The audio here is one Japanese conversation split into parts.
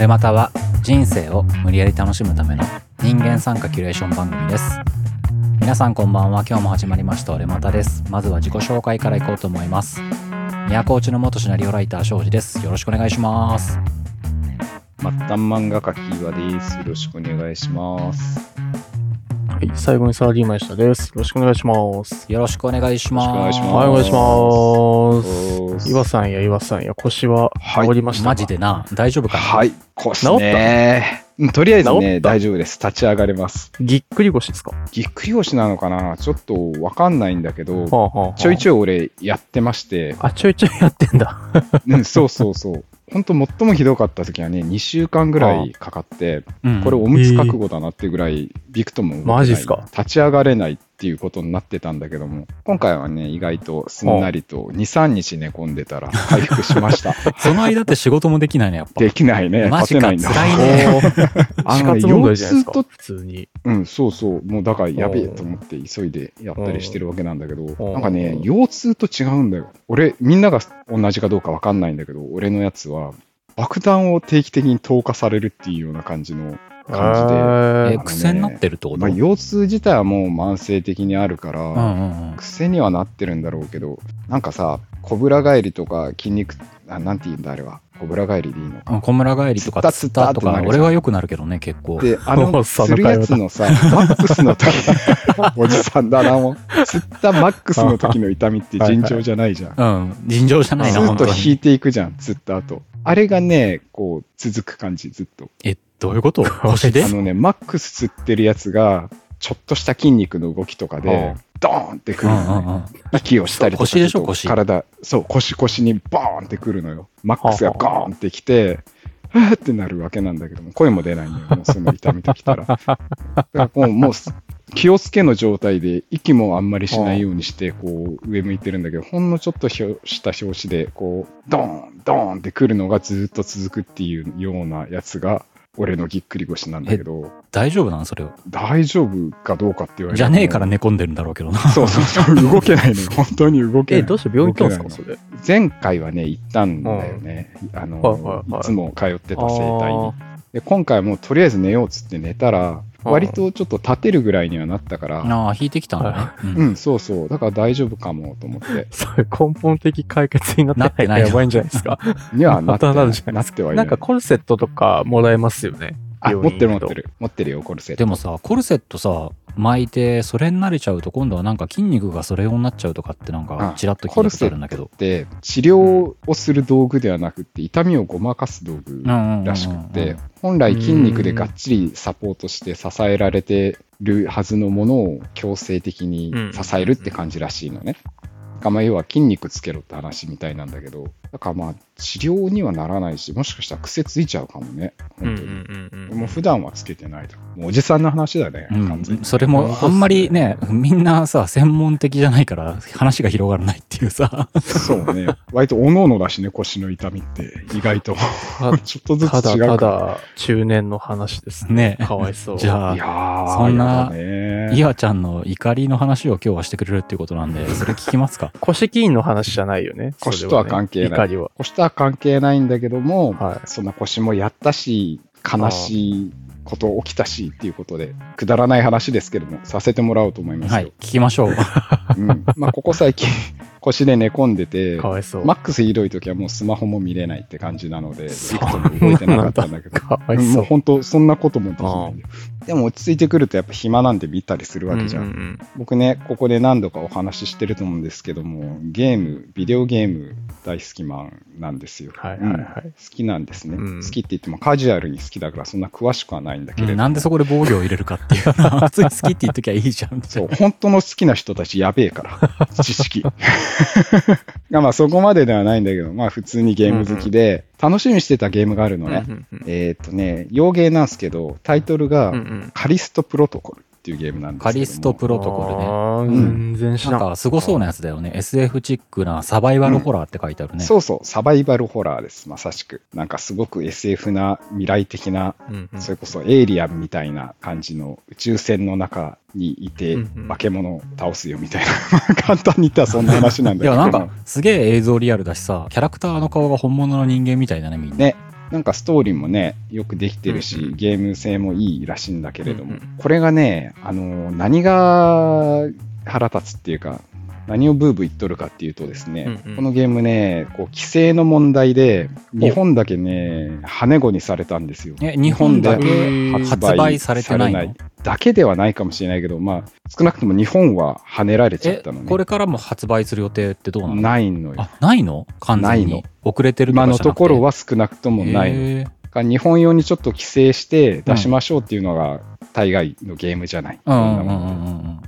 俺または人生を無理やり楽しむための人間参加キュレーション番組です。皆さんこんばんは。今日も始まりました俺またです。まずは自己紹介からいこうと思います。都落ちの元シナリオライター庄司です。よろしくお願いします。末端漫画家キーワです。よろしくお願いします。はい、最後にサラリーマンでしたです。よろしくお願いします。よろしくお願いします。よろしくお願いします。はい、お願いしおます。岩さんや岩さんや腰ははい治りましたか、マジでな。大丈夫かな？はい、腰ね。うんとりあえずね、大丈夫です。立ち上がれます。ぎっくり腰ですか？ぎっくり腰なのかな？ちょっとわかんないんだけど、はあ、はあはあ、ちょいちょい。俺やってまして、あ、ちょいちょいやってんだ。うん、そうそうそう。本当最もひどかった時はね、2週間ぐらいかかって、うんこれおむつ覚悟だなってぐらい、びくとも動けないマジっすか？立ち上がれないっていうことになってたんだけども、今回はね、意外とすんなりと2、3日寝込んでたら回復しました。その間って仕事もできないねやっぱできないね。マジか。辛いね あのね腰痛と。普通に。うん、そうそう。もうだからやべえと思って急いでやったりしてるわけなんだけど、んなんかね、腰痛と違うんだよ。俺、みんなが同じかどうかわかんないんだけど、俺のやつは、爆弾を定期的に投下されるっていうような感じの感じで、ええー癖になってるってこと、まあ、腰痛自体はもう慢性的にあるから、うんうんうん癖にはなってるんだろうけど、なんかさ、コブラ返りとか筋肉、あなんて言うんだあれは。コブラ返りでいいのか。うん小村帰りとかつっつったたとか俺はよくなるけどね結構で、あもの、するやつのさ、マックスの時、おじさんだな、もう。釣ったマックスの時の痛みって尋常じゃないじゃん。うん尋常じゃないずな本当にっと引いていくじゃん、釣った後。あれがね、こう、続く感じ、ずっと。えどういうこと？腰で？あのね、マックス釣ってるやつが、ちょっとした筋肉の動きとかうでん、ドーンってくうるのね。息をしたりとか腰でしょ？すると腰。体、そう、腰腰にボーンってくるのよ。マックスがゴーンってきて、ふーってなるわけなんだけども、声も出ないんだよ、もうその痛みときたら。だからもう、もう気をつけの状態で、息もあんまりしないようにして、こう、上向いてるんだけど、ほんのちょっとひょした拍子で、こう、ドーン、ドーンってくるのがずっと続くっていうようなやつが、俺のぎっくり腰なんだけど、大丈夫なのそれは大丈夫かどうかって言われじゃねえから寝込んでるんだろうけどなそうそうそう、動けないのよ。本当に動けない。え、どうして病院行ったんですか？それ。前回はね、行ったんだよね。あの、はいはいはいいつも通ってた整体にあ。で、今回はもうとりあえず寝ようっつって寝たら、うん割とちょっと立てるぐらいにはなったから、ああ引いてきたんだね、うんうん、そうそう。だから大丈夫かもと思って。それ根本的解決になってないやばいんじゃないですか。にはなってまたなるじゃなですないってはいな。ないんかコルセットとかもらえますよね。あ、持ってる持ってる。る。持ってるよ、コルセット。でもさコルセットさ巻いてそれに慣れちゃうと今度はなんか筋肉がそれ用になっちゃうとかってなんかあちらっと聞いたことあるんだけど。で、治療をする道具ではなくて、痛みをごまかす道具らしくって、本来筋肉でがっちりサポートして支えられてるはずのものを強制的に支えるって感じらしいのね。まあ要は筋肉つけろって話みたいなんだけど、だからまあ治療にはならないし、もしかしたら癖ついちゃうかもね。本当に。んもう普段はつけてないと。もうおじさんの話だね、うん完全に。それもあんまりねみんなさ専門的じゃないから話が広がらないっていうさそうね。割とおのおのだしね、腰の痛みって。意外と。たちょっとずただたつ違うから。だ中年の話ですね。ねかわいそう。じゃあいやー、そんなやだねいわちゃんの怒りの話を今日はしてくれるっていうことなんでそれ聞きますか？腰筋の話じゃないよね。腰とは関係ない怒りは。腰とは関係ないんだけども、はいそんな腰もやったし、悲しいこと起きたしっていうことで、くだらない話ですけども、させてもらおうと思いますよ。はい聞きましょううん、まあ、ここ最近、腰で寝込んでて。マックスひどい時はもうスマホも見れないって感じなので、ビクとも動いてなかったんだけど、う。うんもう本当、そんなこともできない。でも落ち着いてくるとやっぱ暇なんで見たりするわけじゃん。うんうん僕ね、ここで何度かお話ししてると思うんですけども、ゲーム、ビデオゲーム大好きマンなんですよ。はいはいはい。うん。好きなんですね、うん。好きって言ってもカジュアルに好きだからそんな詳しくはないんだけれど、うんなんでそこで防御を入れるかっていう。普通に好きって言っときゃいいじゃん。そう、本当の好きな人たちやべえから、知識。がまあそこまでではないんだけど、まあ普通にゲーム好きで、楽しみにしてたゲームがあるのね。うんうんうん。えーっとね、洋ゲーなんですけど、タイトルがカリストプロトコルっていうゲームなんですけども。カリストプロトコルね。全然知らん。なんかすごそうなやつだよね。SF チックなサバイバルホラーって書いてあるね、そうそう、サバイバルホラーです、まさしく。なんかすごく SF な未来的な、うんうん。それこそエイリアンみたいな感じの宇宙船の中にいてうんうん。化け物を倒すよみたいな、簡単に言ったらそんな話なんだけど。いやなんかすげえ映像リアルだしさキャラクターの顔が本物の人間みたいだねみんな。ね、なんかストーリーもね、よくできてるし、ゲーム性もいいらしいんだけれども、これがね、あの、何が腹立つっていうか、何をブーブー言っとるかっていうとですね、うんうんこのゲームね、こう規制の問題で、日本だけね、跳ね子にされたんですよ。え、日本だ日け発売されてないの？だけではないかもしれないけど、まあ、少なくとも日本は跳ねられちゃっえたのね。これからも発売する予定ってどうなの？ないのよ。あ、ないの？完全に？ないの。遅れてると今のかじゃなくて？ところは少なくともないの。日本用にちょっと規制して出しましょうっていうのが大概のゲームじゃない。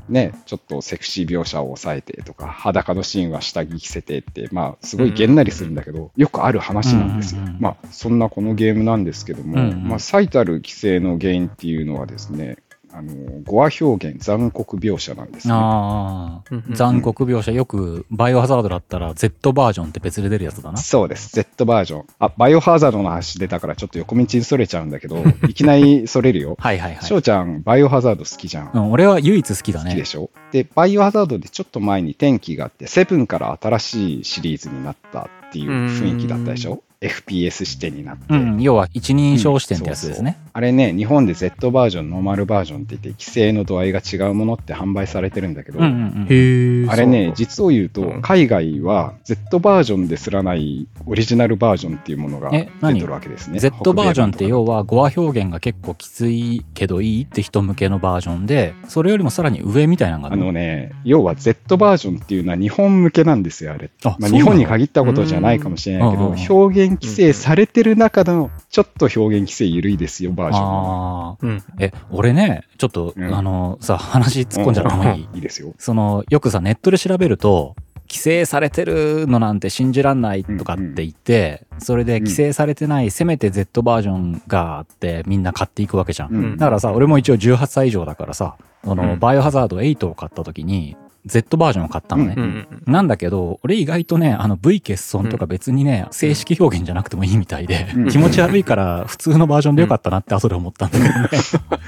ね、ちょっとセクシー描写を抑えてとか、裸のシーンは下着着せてって、まあ、すごいげんなりするんだけど、よくある話なんですよ。まあ、そんなこのゲームなんですけども、まあ、最たる規制の原因っていうのはですね、あの、語話表現、残酷描写なんですね。ああ、残酷描写、よくバイオハザードだったら Z バージョンって別で出るやつだな。そうです。Z バージョン。あ、バイオハザードの話出たからちょっと横道にそれちゃうんだけど、いきなりそれるよ。はいはいはい。翔ちゃん、バイオハザード好きじゃん。うん、俺は唯一好きだね好きで。しょ？で、バイオハザードでちょっと前に転機があって、セブンから新しいシリーズになったっていう雰囲気だったでしょ？?FPS 視点になって。うん、要は一人称視点ってやつですね。あれね、日本で Z バージョン、ノーマルバージョンって言って、規制の度合いが違うものって販売されてるんだけど、うんうんうん。あれね、そう実を言うと、うん海外は Z バージョンですらないオリジナルバージョンっていうものがえ出何てるわけですね。Z バージョンって要はは語話表現が結構きついけどいいって人向けのバージョンで、それよりもさらに上みたいなのがあの？ね、要は Z バージョンっていうのは日本向けなんですよ、あれ。まあ、日本に限ったことじゃないかもしれないけど、うん表現規制されてる中の、ちょっと表現規制緩いですよ、バージョンは。ああ。うん。え、俺ね、ちょっと、うんあの、さ、話突っ込んじゃってもいいいいですよ。その、よくさ、ネットで調べると、規制されてるのなんて信じらんないとかって言って、それで規制されてない、せめて Z バージョンがあって、みんな買っていくわけじゃん。うんだからさ、俺も一応18歳以上だからさ、あの、うんバイオハザード8を買った時に、Z バージョンを買ったのね。うんうんなんだけど、俺意外とね、あの V 欠損とか別にね、正式表現じゃなくてもいいみたいで、うん気持ち悪いから普通のバージョンでよかったなって後で思ったんだけどね。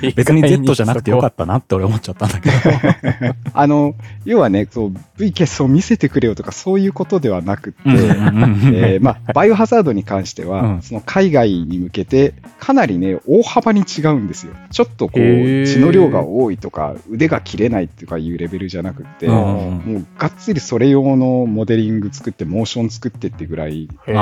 うん。別に Z じゃなくてよかったなって俺思っちゃったんだけど。あの、要はね、そう、V 欠損見せてくれよとかそういうことではなくって、えーまあ、バイオハザードに関しては、うんその海外に向けて、かなりね、大幅に違うんですよ。ちょっとこう、血の量が多いとか、腕が切れないとかいうレベルじゃなくって、うんもうがっつりそれ用のモデリング作って、モーション作ってってぐらい、全く違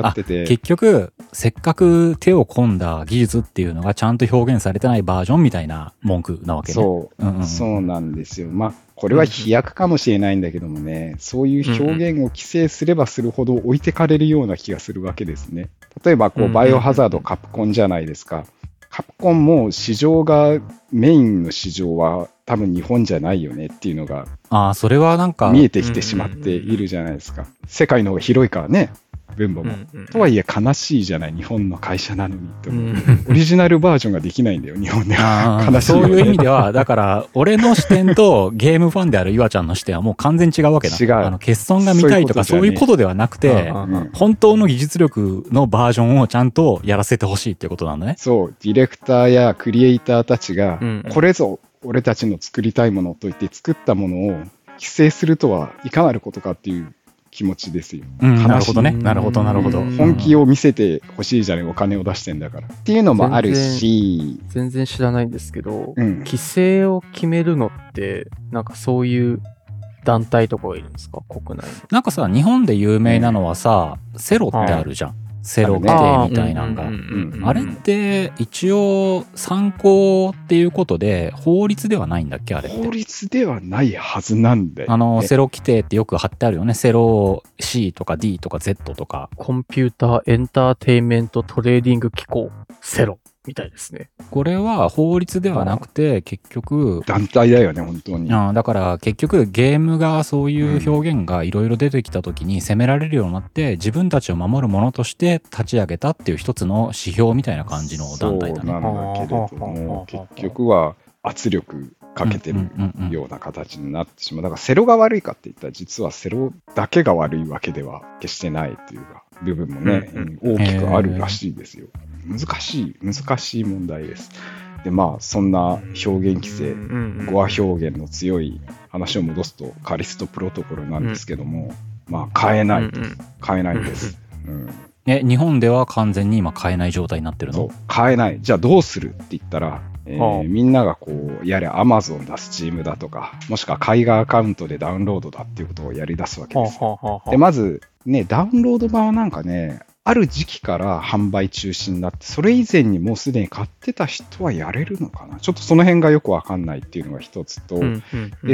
ーってて、結局、せっかく手を込んだ技術っていうのがちゃんと表現されてないバージョンみたいな文句なわけね。そう、うんうんうんそうなんですよ。まあ、これは飛躍かもしれないんだけどもね、そういう表現を規制すればするほど置いてかれるような気がするわけですね。例えば、こう、うんバイオハザード、カプコンじゃないですか。カプコンも市場が、メインの市場は多分日本じゃないよねっていうのがああ、それはなんか、見えてきてしまっているじゃないですか。世界の方が広いからね、分母も。うんうんとはいえ悲しいじゃない、日本の会社なのにってう。ん オリジナルバージョンができないんだよ、日本では。悲しいそういう意味では、だから、俺の視点とゲームファンである岩ちゃんの視点はもう完全に違うわけだ。違うあの、欠損が見たいとかそいういうことではなくて、うんうん本当の技術力のバージョンをちゃんとやらせてほしいっていうことなんだね。そう、ディレクターやクリエイターたちがうん、これぞ俺たちの作りたいものと言って作ったものを規制するとはいかなることかっていう気持ちですよ。うん、なるほどね。なるほど、なるほど。うん本気を見せてほしいじゃない、お金を出してんだから。っていうのもあるし、全然知らないんですけど、うん規制を決めるのって、なんかそういう団体とかがいるんですか？国内に。なんかさ、日本で有名なのはさ、セロってあるじゃん。セロ規定みたいなのが。うんあれって一応参考っていうことで法律ではないんだっけあれって。法律ではないはずなんだよ、ね。あの、セロ規定ってよく貼ってあるよね。セロ C とか D とか Z とか。コンピューターエンターテインメントトレーディング機構、セロみたいですね。これは法律ではなくて結局、団体だよね、本当に。あだから結局ゲームがそういう表現がいろいろ出てきた時に責められるようになって自分たちを守るものとして立ち上げたっていう一つの指標みたいな感じの団体だね。そうなんだけれども、あはあ結局は圧力かけてるような形になってしまう。だから CERO が悪いかって言ったら、実は CERO だけが悪いわけでは決してないというか、部分もね、うん大きくあるらしいですよ。難しい、難しい問題です。で、まあ、そんな表現規制、語話表現の強い話を戻すと、カリストプロトコルなんですけども、まあ、変えない、変えないんです。うんえ、日本では完全に今買えない状態になってるの？そう、買えない。じゃあどうするって言ったら、えーはあみんながこう、やれ Amazon だ、Steam だとか、もしくは海外アカウントでダウンロードだっていうことをやり出すわけはあですよ。はあはあはで、まず、ね、ダウンロード版はなんかね、ある時期から販売中止になって、それ以前にもうすでに買ってた人はやれるのかなちょっとその辺がよくわかんないっていうのが一つと、で、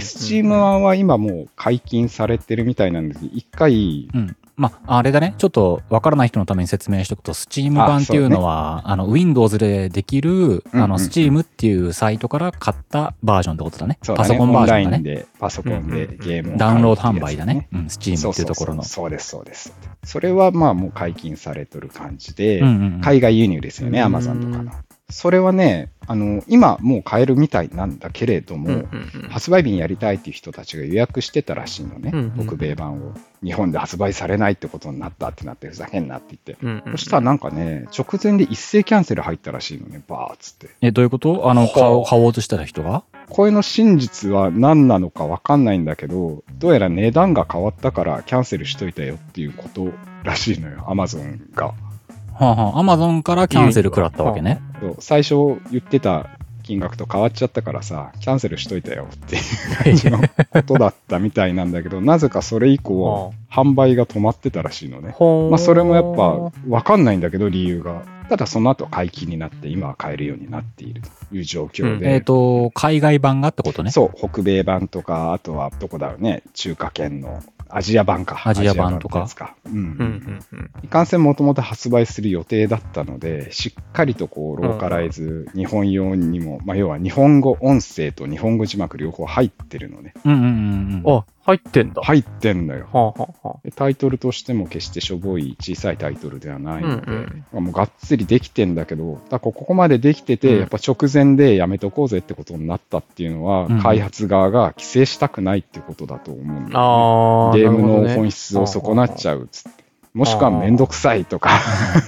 Steam 版は今もう解禁されてるみたいなんですけど、一回、うん。まあ、あれだね。ちょっとわからない人のために説明しておくと、Steam 版っていうのは、あ,、の、Windows でできる、あの、Steam っていうサイトから買ったバージョンってことだね。だねパソコンバージョンだね。パソコンでゲームをダウンロード販売だね。うん、Steam っていうところの。そうです、そうです。それはまあもう解禁されとる感じで、うんうんうん海外輸入ですよね、うん Amazon とかの。それはね、あの、今もう買えるみたいなんだけれども、うんうんうん発売日にやりたいっていう人たちが予約してたらしいのね、うんうん北米版を。日本で発売されないってことになったってなって、ふざけんなって言って。うんうんそしたらなんかね、直前で一斉キャンセル入ったらしいのね、バーっつって。え、どういうこと？あの、はあ買おう買おうとしてた人が？これの真実は何なのか分かんないんだけど、どうやら値段が変わったからキャンセルしといたよっていうことらしいのよ、アマゾンが。はあはあ、Amazon からキャンセル食らったわけね。そう最初言ってた金額と変わっちゃったからさ、キャンセルしといたよっていう 感じのことだったみたいなんだけど、なぜかそれ以降、販売が止まってたらしいのね。まあ、それもやっぱ分かんないんだけど、理由が。ただその後解禁になって、今は買えるようになっているという状況で。えっ、と、海外版がってことね。そう、北米版とか、あとはどこだろうね、中華圏のアジア版か。アジア版とかか。うん。うんうんうんいかんせんもともと発売する予定だったので、しっかりとこう、ローカライズ、日本用にも、まあ、要は日本語音声と日本語字幕両方入ってるのね。うんうんうんうん。あ、入ってんだ。入ってんのよ。はあはあタイトルとしても決してしょぼい小さいタイトルではないので、うんうんまあもうがっつりできてんだけど、だここまでできてて、うんやっぱ直前でやめとこうぜってことになったっていうのは、うん開発側が規制したくないってことだと思うんだよね。ゲームの本質を損なっちゃうっつって。もしくはめんどくさいとか。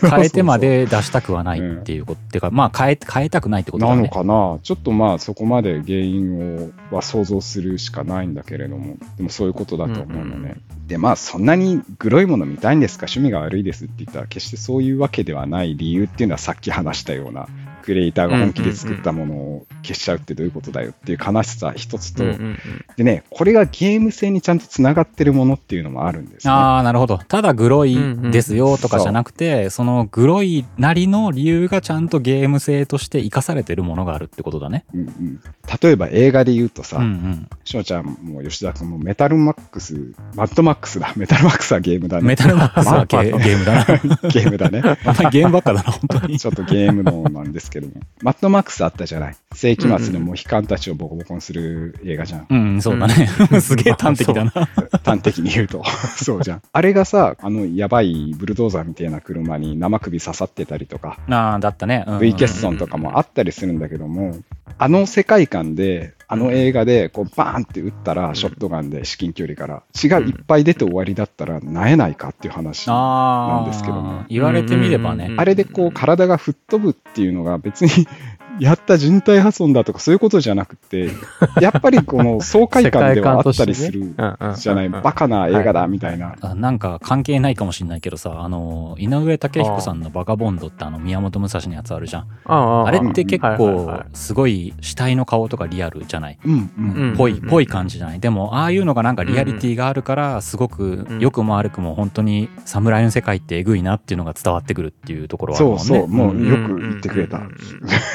変えてまで 出したくはないっていうこと。っていうか、まあ変え、変えたくないってことだね。なのかなちょっとまあそこまで原因をは想像するしかないんだけれども、でもそういうことだと思うのね。うんうんでまあそんなにグロいもの見たいんですか？趣味が悪いですって言ったら決してそういうわけではない理由っていうのはさっき話したようなクリエイターが本気で作ったものを消しちゃうってどういうことだよっていう悲しさ一つと、うんうんうんでね、これがゲーム性にちゃんとつながってるものっていうのもあるんですね。ああ、なるほど。ただグロいですよとかじゃなくて、そのグロいなりの理由がちゃんとゲーム性として活かされてるものがあるってことだね。うんうん、例えば映画で言うとさ、うんうん。翔ちゃんも吉田君もメタルマックス、マッドマックスだ。メタルマックスはゲームだね。メタルマックスはゲームだな。ゲームだね。ゲームばっかだな、本当に。ちょっとゲームのなんですけども。マッドマックスあったじゃない。世紀末のモヒカンたちをボコボコにする映画じゃん。うん、そうだね。すげえ端的だな。端的に言うと。そうじゃん。あれがさ、あのやばいブルドーザーみたいな車に生首刺さってたりとか、ああ、だったね。うんうん V 欠損とかもあったりするんだけども、あの世界観で、あの映画で、こう、バーンって撃ったら、ショットガンで至近距離から、血がいっぱい出て終わりだったら、なえないかっていう話。なんですけども言われてみればね。うん。あれでこう、体が吹っ飛ぶっていうのが別に、やった人体破損だとかそういうことじゃなくて、やっぱりこの爽快感ではあったりするじゃない、バカな映画だみたいな。あなんか関係ないかもしれないけどさ、あの、井上武彦さんのバカボンドってあの宮本武蔵のやつあるじゃん。ああれって結はいはい構はいすごい死体の顔とかリアルじゃない？うんううんん。ぽい、ぽい感じじゃない？でも、ああいうのがなんかリアリティがあるから、すごくうん良くも悪くも本当に侍の世界ってえぐいなっていうのが伝わってくるっていうところはあるもんね。そうそう、もうよく言ってくれた。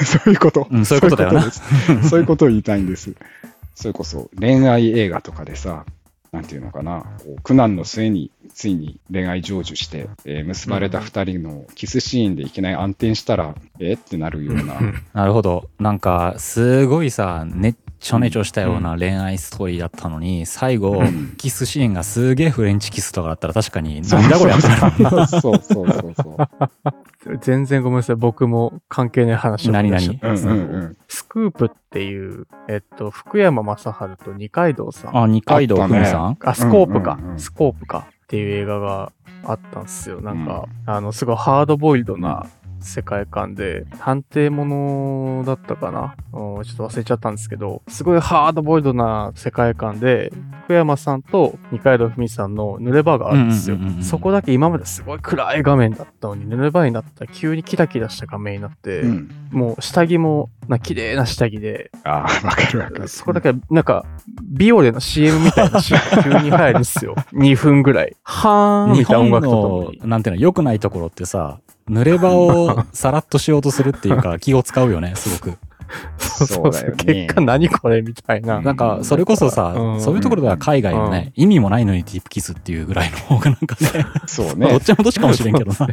そ ういうこと。うんそういうことだよな。そういうことです。そういうことを言いたいんです。それこそ恋愛映画とかでさ、なんていうのかな、苦難の末についに恋愛成就して、えー結ばれた二人のキスシーンでいきなり暗転したら、えってなるような、なるほど。なんか、すごいさ、ねっちょねちょしたような恋愛ストーリーだったのに、最後うん、キスシーンがすげえフレンチキスとかだったら確かに、なんだこれってな。る そうそうそうそう。全然ごめんなさい。僕も関係ない話をしちゃったうんうんうん。スクープっていう、えっと、福山雅治と二階堂さん。あ、二階堂ふみさん？あ、スコープか、うんうんうんスコープかっていう映画があったんですよ。なんか、あの、すごいハードボイルドな世界観で、探偵ものだったかな？うんちょっと忘れちゃったんですけど、すごいハードボイルドな世界観で、福山さんと二階堂ふみさんの濡れ場があるんですようんうんうんうん。そこだけ今まですごい暗い画面だったのに、濡れ場になったら急にキラキラした画面になって、うん。もう下着も、な、綺麗な下着で、ああ、わかるわかる。そこだけ、なんか、ビオレの CM みたいなシーンが 急に入るんですよ。2分ぐらい。はーん日みたいな音本楽とともに、。のなんていうの、良くないところってさ、濡れ場をさらっとしようとするっていうか、気を使うよね、すごく。そうそそう結果何これみたいな。なんか、それこそさう、んそういうところでは海外のね、意味もないのにディープキスっていうぐらいの方がなんかね、そうまあどっね。ちもどっちかもしれんけどな。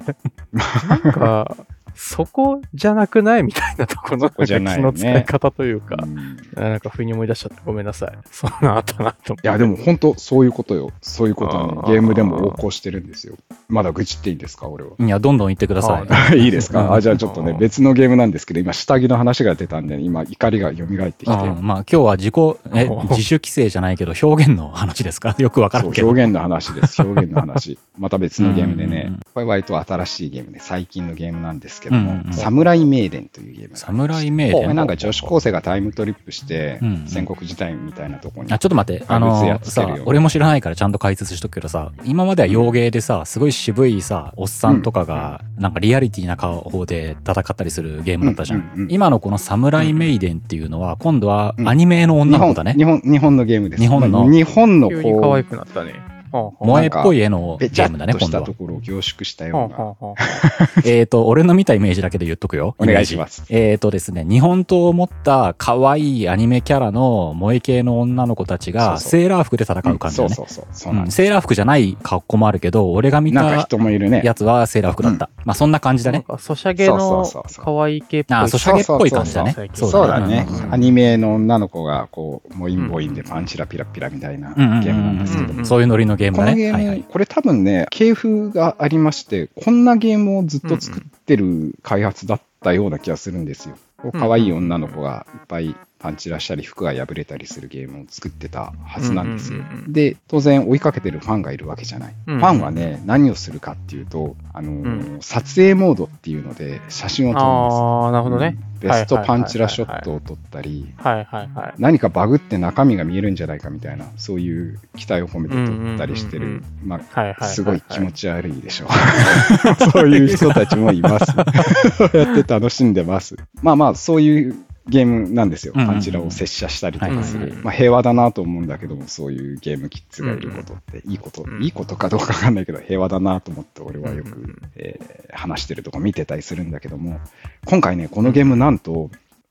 なんか、そこじゃなくないみたいなところの気こじゃないねの使い方というか、うんなんか不意に思い出しちゃってごめんなさい。そんなあったなと思って。いや、でも本当そういうことよ。そういうことゲームでも横行してるんですよ。まだ愚痴っていいんですか、俺は？いや、どんどん言ってくださあい。いいですか？あ、じゃあちょっとね、別のゲームなんですけど、今、下着の話が出たんで、今、怒りが蘇ってきて、うんまあ今日は自己、え、お自主規制じゃないけど表現の話ですか？よくわからけど。表現の話です。表現の話。また別のゲームでねこれ割と新しいゲームで、最近のゲームなんですけどもサムライメイデンというゲーム。サムライメイデン？なんか女子高生がタイムトリップして戦国時代みたいなところにあ、ちょっと待って、あの俺も知らないからちゃんと解説しとくけどさ、今までは洋芸でさ、すごい渋いさ、おっさんとかが、なんかリアリティな顔で戦ったりするゲームだったじゃん。うんうんうん今のこのサムライメイデンっていうのは、今度はアニメの女の子だね。日本、日本のゲームです。日本のまあ日本の急に可愛くなったね。はあ萌えっぽい絵のゲームだね、今度は。たところを凝縮したはような。えっと、俺の見たイメージだけで言っとくよ。お願いしますえっとですね、日本刀を持った可愛いアニメキャラの萌え系の女の子たちが、セーラー服で戦う感じだね。そうそうそう。セーラー服じゃない格好もあるけど、俺が見た人もいるね。やつはセーラー服だった。まあそんな感じだね。ソシャゲの可愛い系っぽい。あ、ソシャゲっぽい感じだねそう。だね。アニメの女の子が、こう、モインボインでパンチラピラピラみたいなゲームなんですけどうんうんそういうノリのゲームだね。このゲーム、はいはい。これ多分ね、系譜がありまして、こんなゲームをずっと作ってる開発だったような気がするんですよ。こう可愛い女の子がいっぱいパンチラしたり、服が破れたりするゲームを作ってたはずなんですようんうんうんう。んで、当然追いかけてるファンがいるわけじゃない。うんファンはね、何をするかっていうと、あのー撮影モードっていうので写真を撮るんですよ。ああ、なるほどね。うんベストパンチラショットを撮ったり、はいはいはい。何かバグって中身が見えるんじゃないかみたいな、そういう期待を込めて撮ったりしてうんうんる、まあ。すごい気持ち悪いでしょ。そういう人たちもいます。そうやって楽しんでます。まあまあ、そういうゲームなんですよ。パンチラを接写したりとか。するまあ平和だなと思うんだけども、そういうゲームキッズがいることって、いいことう、んいいことかどうかわかんないけど、平和だなと思って、俺はよくえー話してるとか見てたりするんだけども、今回ね、このゲームなんと、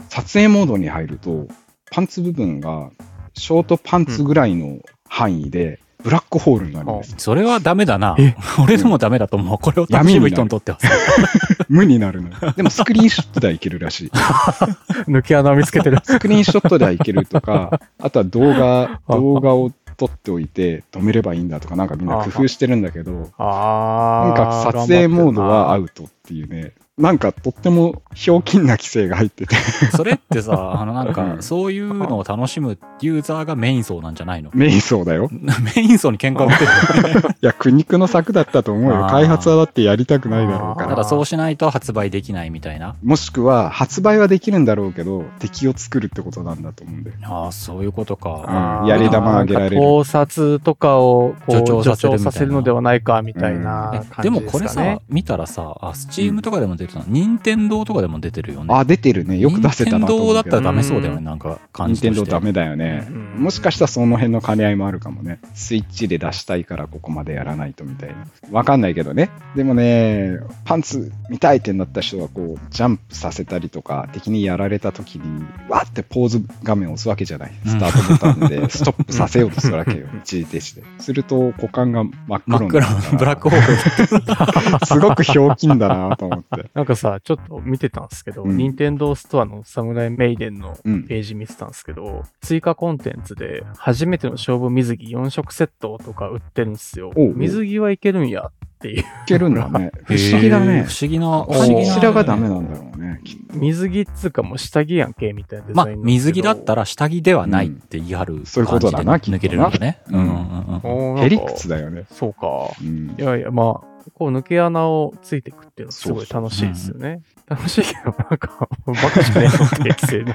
撮影モードに入ると、パンツ部分がショートパンツぐらいの範囲で、ブラックホールになるんです。それはダメだなえ？俺でもダメだと思う。これを楽しむ人にとってはさ。無になるの。でもスクリーンショットではいけるらしい。抜け穴を見つけてる。スクリーンショットではいけるとか、あとは動画、動画を撮っておいて止めればいいんだとか、なんかみんな工夫してるんだけど、あなんあ。か撮影モードはアう。ウトっていうね、なんかとってもひょうきんな規制が入ってて、それってさ、あのなんか、うんそういうのを楽しむユーザーがメイン層なんじゃないの？メインそうだよ。メイン層に喧嘩売ってるよね。いや、苦肉の策だったと思うよ。開発はだってやりたくないだろうから。ただそうしないと発売できないみたいな？もしくは、発売はできるんだろうけど、敵を作るってことなんだと思うんだよ。ああ、そういうことか。うんやり玉あげられる盗撮とかをこう助長助長させるのではないかみたいなえ感でもじですかね。これさ、見たらさ、あ、スチームとかでも出てたの、任天堂とかでも出てるよね。あ、出てるね。よく出せたなと思うけど任天堂だったらダメそうだよね、なんか感任じとして。天堂ダメだよねうん。もしかしたらその辺の兼ね合いもあるかもね。スイッチで出したいからここまでやらないとみたいな。わかんないけどね。でもね、パンツ見たいってなった人はこう、ジャンプさせたりとか、敵にやられた時に、わーってポーズ画面を押すわけじゃない。スタートボタンで ストップさせようとするわけよ。一時停止で。すると股間が真っ黒真っ暗になるから、ブラックホール。すごくひょうきんだなと思って。なんかさ、ちょっと見てたんですけど、うん任天堂ストアのサムライメイデンのうん。ページ見てたんですけど、追加コンテンツで、初めての勝負水着4色セットとか売ってるんですよ。おうおう水着はいけるんやっていう。いけるんだね。不思議だね。不思議な、不思議な。がダメなんだろうね。水着っつうかもう下着やんけ、みたいなデまあザイン、水着だったら、ら下着ではないって言い張る感じでそういうことだな抜けれるんだね。うんうんうんおーなんかヘリクツだよね。そうか。うんい。やいや、まあ、こう抜け穴をついていくっていうのはすごい楽しいですよね。楽しいけど、なんか、バカじゃねえのって規制な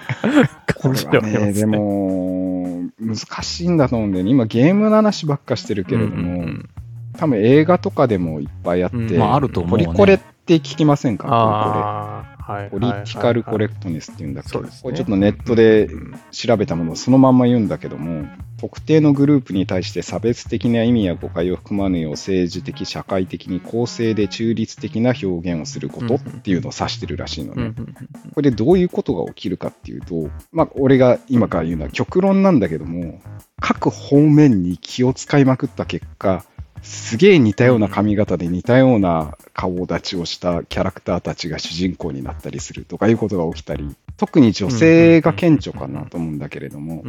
これ感じではね、はありますでも、難しいんだと思うんだよね。今ゲームの話ばっかしてるけれども、うんうん多分映画とかでもいっぱいあって、うんまああると思うねポリコレって聞きませんか。ポリコレ。ポリティカルコレククトネスっていうんだっけそうですねこれちょっとネットで調べたものをそのまんま言うんだけども、特定のグループに対して差別的な意味や誤解を含まぬよう政治的、社会的に公正で中立的な表現をすることっていうのを指してるらしいのね。これでどういうことが起きるかっていうと、まあ、俺が今から言うのは極論なんだけども、各方面に気を使いまくった結果、すげえ似たような髪型で似たような顔立ちをしたキャラクターたちが主人公になったりするとかいうことが起きたり、特に女性が顕著かなと思うんだけれども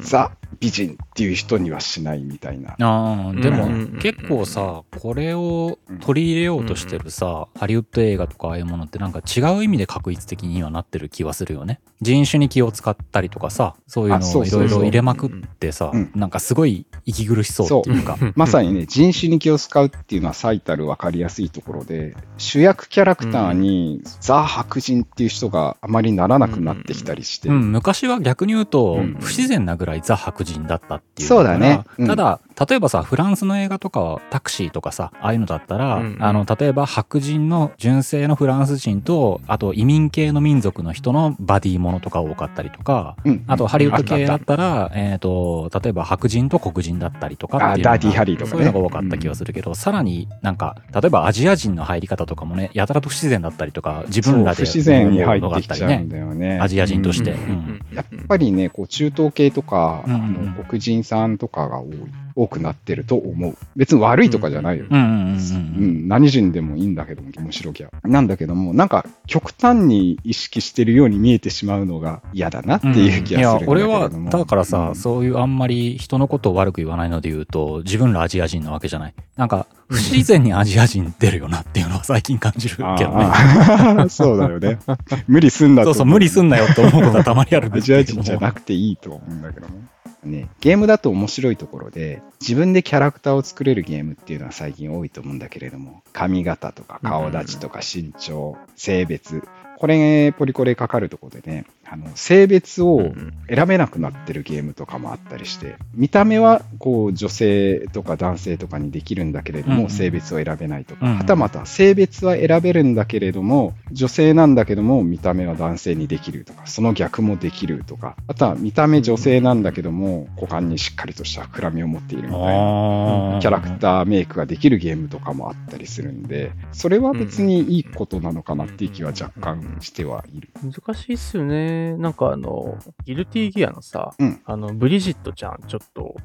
ザ美人っていう人にはしないみたいな。ああ、でも結構さ、これを取り入れようとしてるさ、ハリウッド映画とかああいうものってなんか違う意味で確一的にはなってる気はするよね。人種に気を使ったりとかさ、そういうあのをいろいろ入れまくってさうん、なん。かすごい息苦しそうっていうか。まさにね、人種に気を使うっていうのは最たる分かりやすいところで、主役キャラクターにザ・白人っていう人があまりならなくなってきたりして、うん、昔は逆に言うとうん、不自然なぐらいザ白人だったっていうそうだね。うん。ただ、例えばさ、フランスの映画とかはタクシーとかさ、ああいうのだったら、うんあの、例えば白人の純正のフランス人と、あと移民系の民族の人のバディものとか多かったりとか、うん。あとハリウッド系だあったたえっ、と、例えば白人と黒人だったりとかっていうィーハリーとかね。そういうのが多かった気がするけど、さらになんか、例えばアジア人の入り方とかもね、やたらと不自然だったりとか、自分らで不自然に入ってきちゃうんだよね。アジア人として。うん。うん。やっぱりね、こう中東系とか、うんうん。うん。あの黒人さんとかが多い、多くなってると思う。別に悪いとかじゃないよ。うんうんうんううんん、何人でもいいんだけども、面白きゃ。なんだけども、なんか極端に意識してるように見えてしまうのが嫌だなっていう気いやがするんだけれ俺は。だからさ、うんそういうあんまり人のことを悪く言わないので言うと自分らアジア人なわけじゃないなんか不自然にアジア人出るよなっていうのは最近感じるけどね そうだよね。無理すんなそうそう無理すんなよって思うことはたまにあるアジア人じゃなくていいと思うんだけども。ね、ゲームだと面白いところで、自分でキャラクターを作れるゲームっていうのは最近多いと思うんだけれども、髪型とか顔立ちとか身長、性別、これ、ポリコレかかるところでね、あの性別を選べなくなってるゲームとかもあったりして、見た目はこう女性とか男性とかにできるんだけれども、性別を選べないとか、はたまた性別は選べるんだけれども、女性なんだけども、見た目は男性にできるとか、その逆もできるとか、あとは見た目女性なんだけども、股間にしっかりとした膨らみを持っているみたいな。キャラクターメイクができるゲームとかもあったりするんで、それは別にいいことなのかなっていう気は若干してはいる。難しいっすよね。なんかあの、ギルティギアのさ、うん。あの、ブリジットちゃん、ちょっと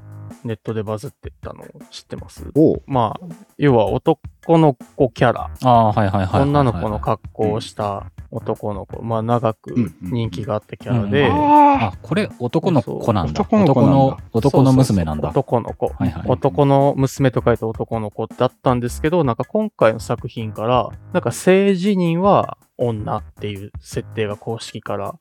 ネットでバズってったの知ってます？まあ、要は男の子キャラ、あーはいはいはいはいはい。女の子の格好をした男の子、まあ長くうんうん人気があったキャラで、うんああこれ男の子なんだ。男の子なんだ。男の娘なんだ。男の子、はいはい男の娘と書いて男の子だったんですけど、なんか今回の作品から、なんか性自認は女っていう設定が公式から。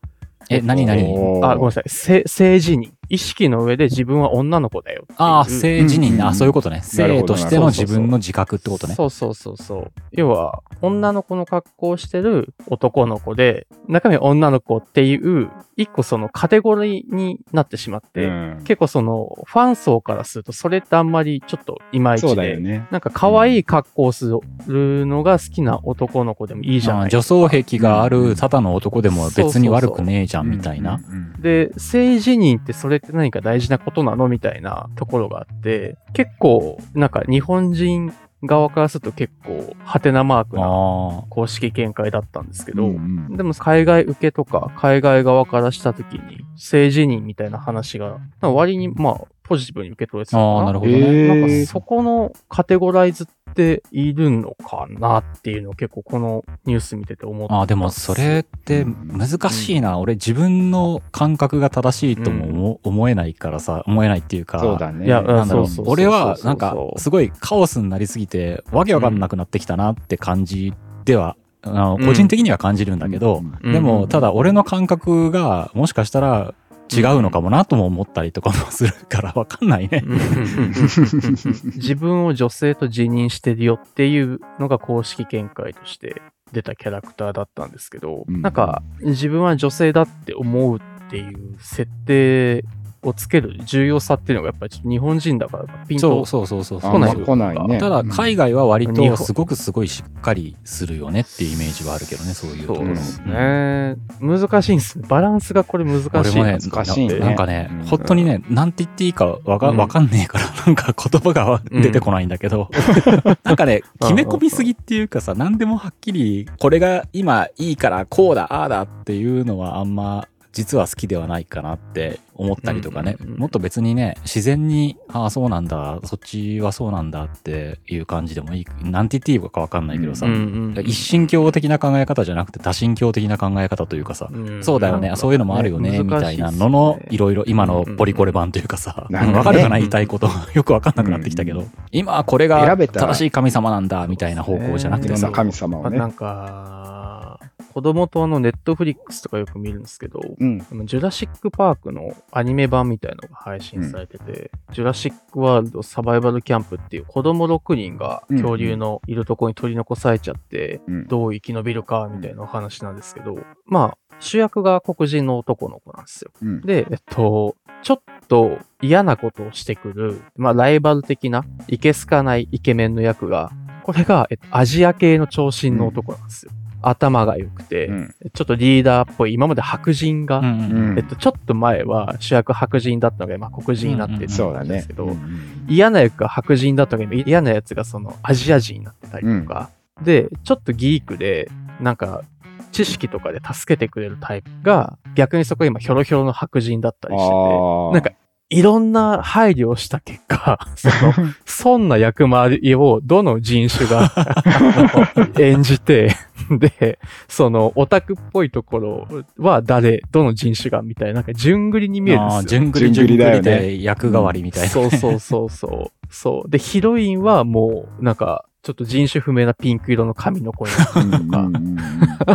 え何何？あ、ごめんなさい。性性自認。意識の上で自分は女の子だよ。ああ性自認ね、うんあそういうことね。性としての自分の自覚ってことね。そうそうそうそう。要は、女の子の格好をしてる男の子で、中身は女の子っていう、一個そのカテゴリーになってしまって、うん。結構その、ファン層からすると、それってあんまりちょっといまいちで、だよね。なんか可愛い格好をするのが好きな男の子でもいいじゃあないー女装癖があうんるただの男でも別に悪くねえじゃんみたいな。うんうん。で、性自認ってそれって何か大事なことなのみたいなところがあって、結構、なんか日本人側からすると結構、ハテナマークなあ公式見解だったんですけど、うんうん。でも海外受けとか海外側からしたときに性自認みたいな話が割にまあポジティブに受け取れてたあのかな。あなるほどね。なんかそこのカテゴライズっているのかなっていうのを結構このニュース見てて思ってああでもそれって難しいな、俺自分の感覚が正しいとも思,、思えないからさ思えないっていうか。そうだね。いやなんだろ俺はなんかすごいカオスになりすぎてわけわかんなくなってきたなって感じではあのうん。個人的には感じるんだけど、うん。でも、うんただ俺の感覚がもしかしたら違うのかもなとも思ったりとかもするからわかんないね。自分を女性と自認してるよっていうのが公式見解として出たキャラクターだったんですけど、うんなんか自分は女性だって思うっていう設定をつける重要さっていうのがやっぱりちょっと日本人だからピンとそうそうそうそう。あ来ない来ないね。ただ海外は割日と本すごくすごいしっかりするよねっていうイメージはあるけどね、そういうところ。そうですね。難しいんですね。バランスがこれ難しいね、難しいねなんかね、うん本当にね、なんて言っていいかわかうんわかんねえから、なんか言葉が出てこないんだけど、なんかね、決め込みすぎっていうかさ、何でもはっきり、これが今いいからこうだ、ああだっていうのはあんま、実は好きではないかなって思ったりとかね、うんうんうんもっと別にね、自然に、ああ、そうなんだ、そっちはそうなんだっていう感じでもいい、なんて言っていいかわかんないけどさ、うんうんうん一神教的な考え方じゃなくて多神教的な考え方というかさ、うん。そうだよね、そういうのもあるよね、みたいな。のの、いろいろ今のポリコレ版というかさ、うんうんわかるかな、言いたいこと。よくわかんなくなってきたけど、今はこれが正しい神様なんだ、みたいな方向じゃなくてさ。いろんな、神様をね。あなん。か、子供とあのネットフリックスとかよく見るんですけど、うん。ジュラシック・パークのアニメ版みたいのが配信されてて、ジュラシック・ワールド・サバイバル・キャンプっていう子供6人が恐竜のいるとこに取り残されちゃって、うんどう生き延びるかみたいなお話なんですけど、まあ、主役が黒人の男の子なんですよ。うんで、えっと、ちょっと嫌なことをしてくる、まあ、ライバル的な、いけすかないイケメンの役が、これが、えっと、アジア系の長身の男なんですよ。頭が良くて、うん。ちょっとリーダーっぽい、今まで白人が、うんうんうん。えっと、ちょっと前は主役白人だったのが、まあ、黒人になってたんですけ。ど、うん嫌な役が白人だったのが、今嫌なやつがそのアジア人になってたりとか、で、ちょっとギークで、なんか、知識とかで助けてくれるタイプが、逆にそこ今ヒョロヒョロの白人だったりしてて、なんか、いろんな配慮をした結果、その、そんな役回りをどの人種が 演じて、で、その、オタクっぽいところは誰、どの人種がみたいな、なんか、順繰りに見えるんですよ。順繰り順順繰りねで役代わりみたいな。そうそうそうそう。そう。で、ヒロインはもう、なんか、ちょっと人種不明なピンク色の髪の子になってうんるとか、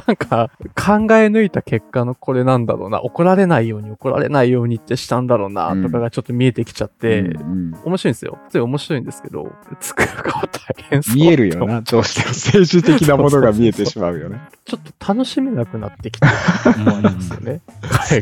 なんか、考え抜いた結果のこれなんだろうな、怒られないように怒られないようにってしたんだろうな、とかがちょっと見えてきちゃって、うんうん面白いんですよ。普通に面白いんですけど、作る側大変そう。見えるよな。どうしても政治的なものが見えてしまうよね。ちょっと楽しめなくなってきてるうんんですよね。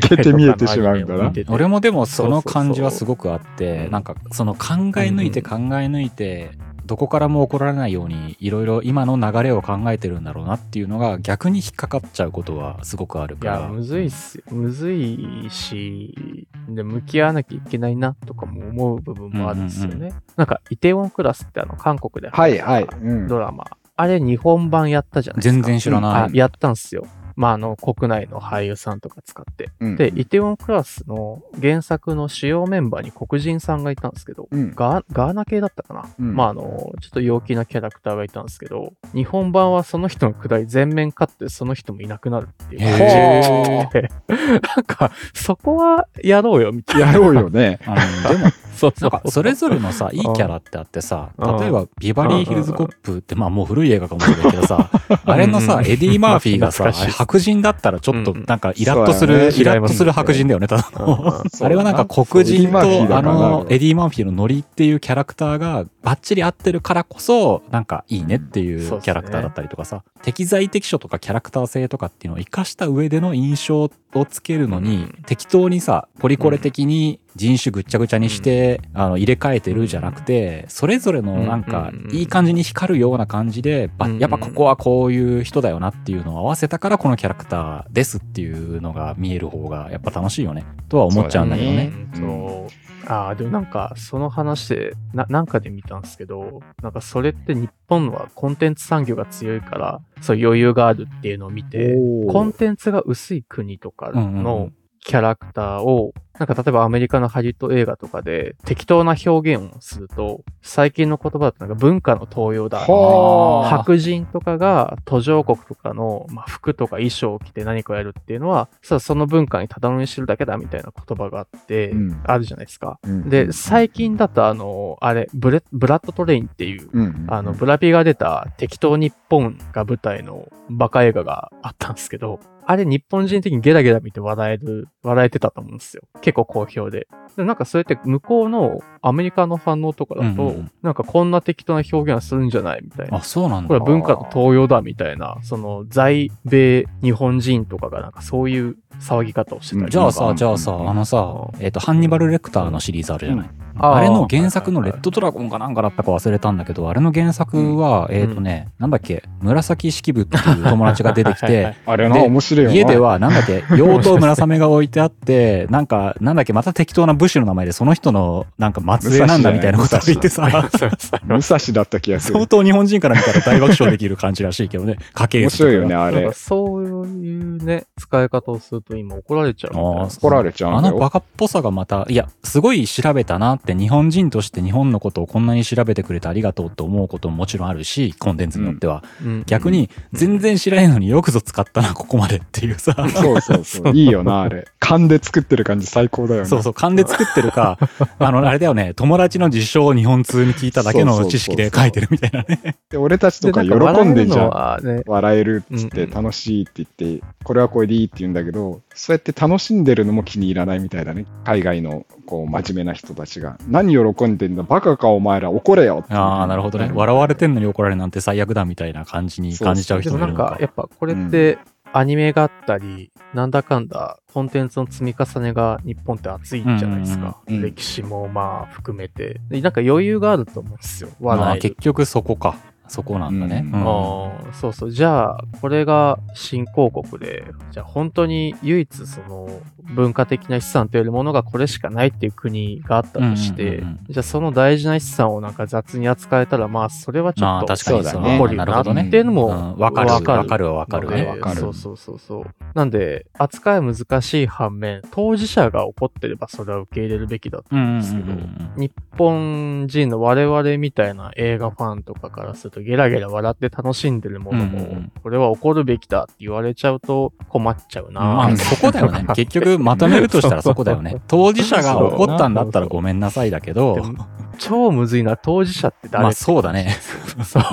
透けて見えてしまうんだな俺もでもその感じはすごくあって、うんなんかその考え抜いて考え抜いて、どこからも怒られないようにいろいろ今の流れを考えてるんだろうなっていうのが逆に引っかかっちゃうことはすごくあるいや、から。むずいっすよ。むずいし、で、向き合わなきゃいけないなとかも思う部分もあるんですよね。うんうんなんか、イテウォンクラスってあの、韓国ではいはい。うんドラマ。あれ日本版やったじゃないですか。全然知らない。あやったんすよ。まあ、あの、国内の俳優さんとか使って。うんで、イテウォンクラスの原作の主要メンバーに黒人さんがいたんですけど、うんガーガーナ系だったかな、うんまあ、あの、ちょっと陽気なキャラクターがいたんですけど、日本版はその人のくだり全面カットでその人もいなくなるっていうへ感じで。なんか、そこはやろうよ、みたいな。やろうよね。うんでも、そうそう。なんかそれぞれのさ、いいキャラってあってさ、うん。例えばビバリーヒルズコップって、まあもう古い映画かもしれないけどさ、あれのさ、うん。エディ・マーフィーがさ、白人だったらちょっとうん。なんかイラッとする、イラッとする白人だよね、ただの。うんあれはなんか黒人とあのエディ・マーフィーのノリっていうキャラクターがバッチリ合ってるからこそなんかいいねっていそうキャラクターだったりとかさ、適材適所とかキャラクター性とかっていうのを活かした上での印象をつけるのに、うん。適当にさポリコレ的に人種ぐっちゃぐちゃにして、あの入れ替えてるじゃなくてそれぞれのなんかうんいい感じに光るような感じで、ばうんやっぱここはこういう人だよなっていうのを合わせたからこのキャラクターですっていうのが見える方がやっぱ楽しいよね。とは思っちゃうんだけどね。うん。そう。ああ、でもなんか、その話で、な、なんかで見たんですけど、なんかそれって日本はコンテンツ産業が強いから、そう余裕があるっていうのを見て、コンテンツが薄い国とかうんうんうのんキャラクターを、なんか例えばアメリカのハリウッド映画とかで適当な表現をすると、最近の言葉だとなんか文化の登用だ。はあ。白人とかが途上国とかの、まあ、服とか衣装を着て何かやるっていうのは、さその文化にただ乗りしてるだけだみたいな言葉があって、うんあるじゃないですか。うんで、最近だとあの、あれ、ブレブラッドトレインっていう、うんあの、ブラピが出た適当日本が舞台のバカ映画があったんですけど、あれ日本人的にゲラゲラ見て笑える、笑えてたと思うんですよ。結構好評で。でなんかそれって向こうのアメリカの反応とかだと、うんうんうんなんかこんな適当な表現はするんじゃないみたいな。あ、そうなんだこれは。文化の東洋だみたいな、その在米日本人とかがなんかそういう騒ぎ方をしてたりとかじゃあさ、じゃあさ、あのさ、えっ、と、ハンニバル・レクターのシリーズあるじゃない。あーあれの原作のレッドドラゴンかなんかだったか忘れたんだけど、あれの原作は、えっ、とね、なんだっけ、紫式部っていう友達が出てきて、あれな、で面白いよな。家では、なんだっけ、妖刀村雨が置いてあって、なんか、なんだっけ、また適当な武士の名前で、その人の、なんか末裔なんだみたいなことを言ってさ、武蔵だった気がする相。当日本人から見たら大爆笑できる感じらしいけどね、家系面白いよね、あれ。そういうね、使い方をすると今怒られちゃう怒られちゃう。あのバカっぽさがまた、いや、すごい調べたなって、日本人として日本のことをこんなに調べてくれてありがとうと思うことももちろんあるし、コンテンツによっては。うん逆に、全然知らないのによくぞ使ったな、ここまでっていうさ。そうそうそう。いいよな、あれ。勘で作ってる感じ最高だよね。そうそう、勘で作ってるか、あの、あれだよね、友達の事象を日本通に聞いただけの知識で書いてるみたいなね。で俺たちとかで喜んでんじゃん。笑えるのはね、笑えるっつってうん楽しいって言って、これはこれでいいって言うんだけど、そうやって楽しんでるのも気に入らないみたいだね。海外のこう真面目な人たちが。何喜んでんだバカかお前ら怒れよああ、なるほどね。笑われてんのに怒られるなんて最悪だみたいな感じに感じちゃうでもなんか人もいるのか。、やっぱこれって、アニメがあったり、なんだかんだ、コンテンツの積み重ねが日本って熱いじゃないですか。うんうんうん歴史もまあ含めて。でなんか余裕があると思うんですよ。まあ。結局そこか。そこなんだね。うん。そうそう。じゃあ、これが新興国で、じゃあ本当に唯一その文化的な資産というものがこれしかないっていう国があったとして、うんうんうんうん。じゃあその大事な資産をなんか雑に扱えたら、まあそれはちょまあっと確かにそうだね。怒るよなっていうのもうん。わかる。わかる。わかる。わかる。そうそうそうそう。なんで、扱い難しい反面、当事者が怒ってればそれは受け入れるべきだとうんうんうん思うんですけど、うん。日本人の我々みたいな映画ファンとかからするとゲラゲラ笑って楽しんでるものも、うんうんうんこれは怒るべきだって言われちゃうと困っちゃうな。まあ そこだよね。結局まとめるとしたらそこだよね。当事者が怒ったんだったらごめんなさいだけでど、も超むずいな、当事者って誰？まあそうだね。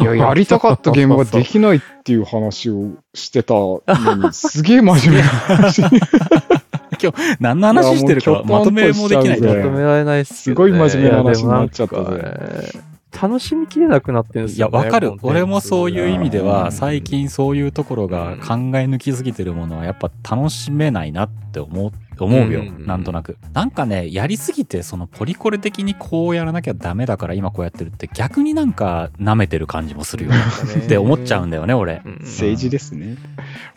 いや、やりたかったゲームができないっていう話をしてたのに、すげえ真面目な話。何の話してるかまとめもできないきょとめられないっすよ、ね。すごい真面目な話になっちゃったぜ楽しみきれなくなってるんですいや、よ、ね。わかる俺もそういう意味でうんは、最近そういうところが考え抜きすぎてるものは、やっぱ楽しめないなって思う、思うよ。うんなんとなく。なんかね、やりすぎて、そのポリコレ的にこうやらなきゃダメだから今こうやってるって、逆になんか舐めてる感じもするよね。って思っちゃうんだよね、俺。うん政治ですね。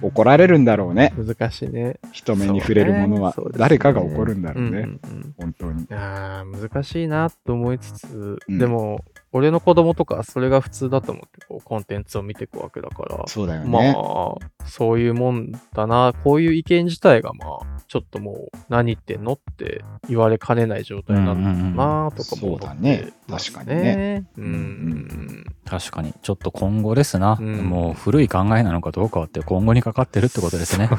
怒られるんだろうね。難しいね。人目に触れるものは誰かが怒るんだろうね。うんうんうん本当に。あー難しいなと思いつつ、うんでも、俺の子供とかはそれが普通だと思ってこうコンテンツを見ていくわけだから、そうだよまね。あ、そういうもんだな、こういう意見自体がまあ、ちょっともう何言ってんのって言われかねない状態になったなとかも思ってそうだね確かにね。うん。うん確かに。ちょっと今後ですな。うんもう古い考えなのかどうかはって今後にかかってるってことですね。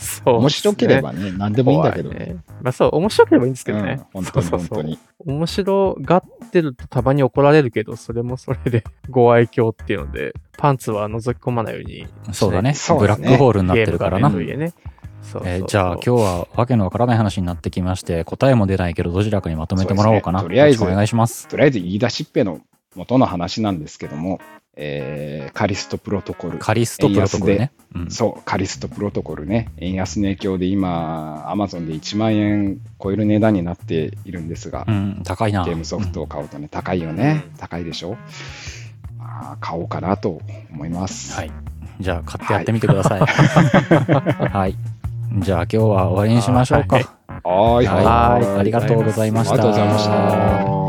そう面白ければね、何でもいいんだけどね。まあそう、面白ければいいんですけどね。うん本当にそうそうそう本当に。面白がってるとたまに怒られるけど、それもそれでご愛嬌っていうので、パンツは覗き込まないように。そうだね。ブラックホールになってるからなそうそうそうえーじゃあ今日はわけのわからない話になってきまして、答えも出ないけどどちらかにまとめてもらおうかな。ねとりあえずお願いします。とりあえず言い出しっぺの元の話なんですけども、えーカリストプロトコル。カリストプロトコルね。うんそう、カリストプロトコルね。円安の影響で今、アマゾンで1万円超える値段になっているんですが、うん、高いな。ゲームソフトを買うとね、高いよね。高いでしょ。まあ、買おうかなと思います。はい。じゃあ買ってやってみてください。はい。じゃあ今日は終わりにしましょうか。はい。はいはいありがとうございました。ありがとうございました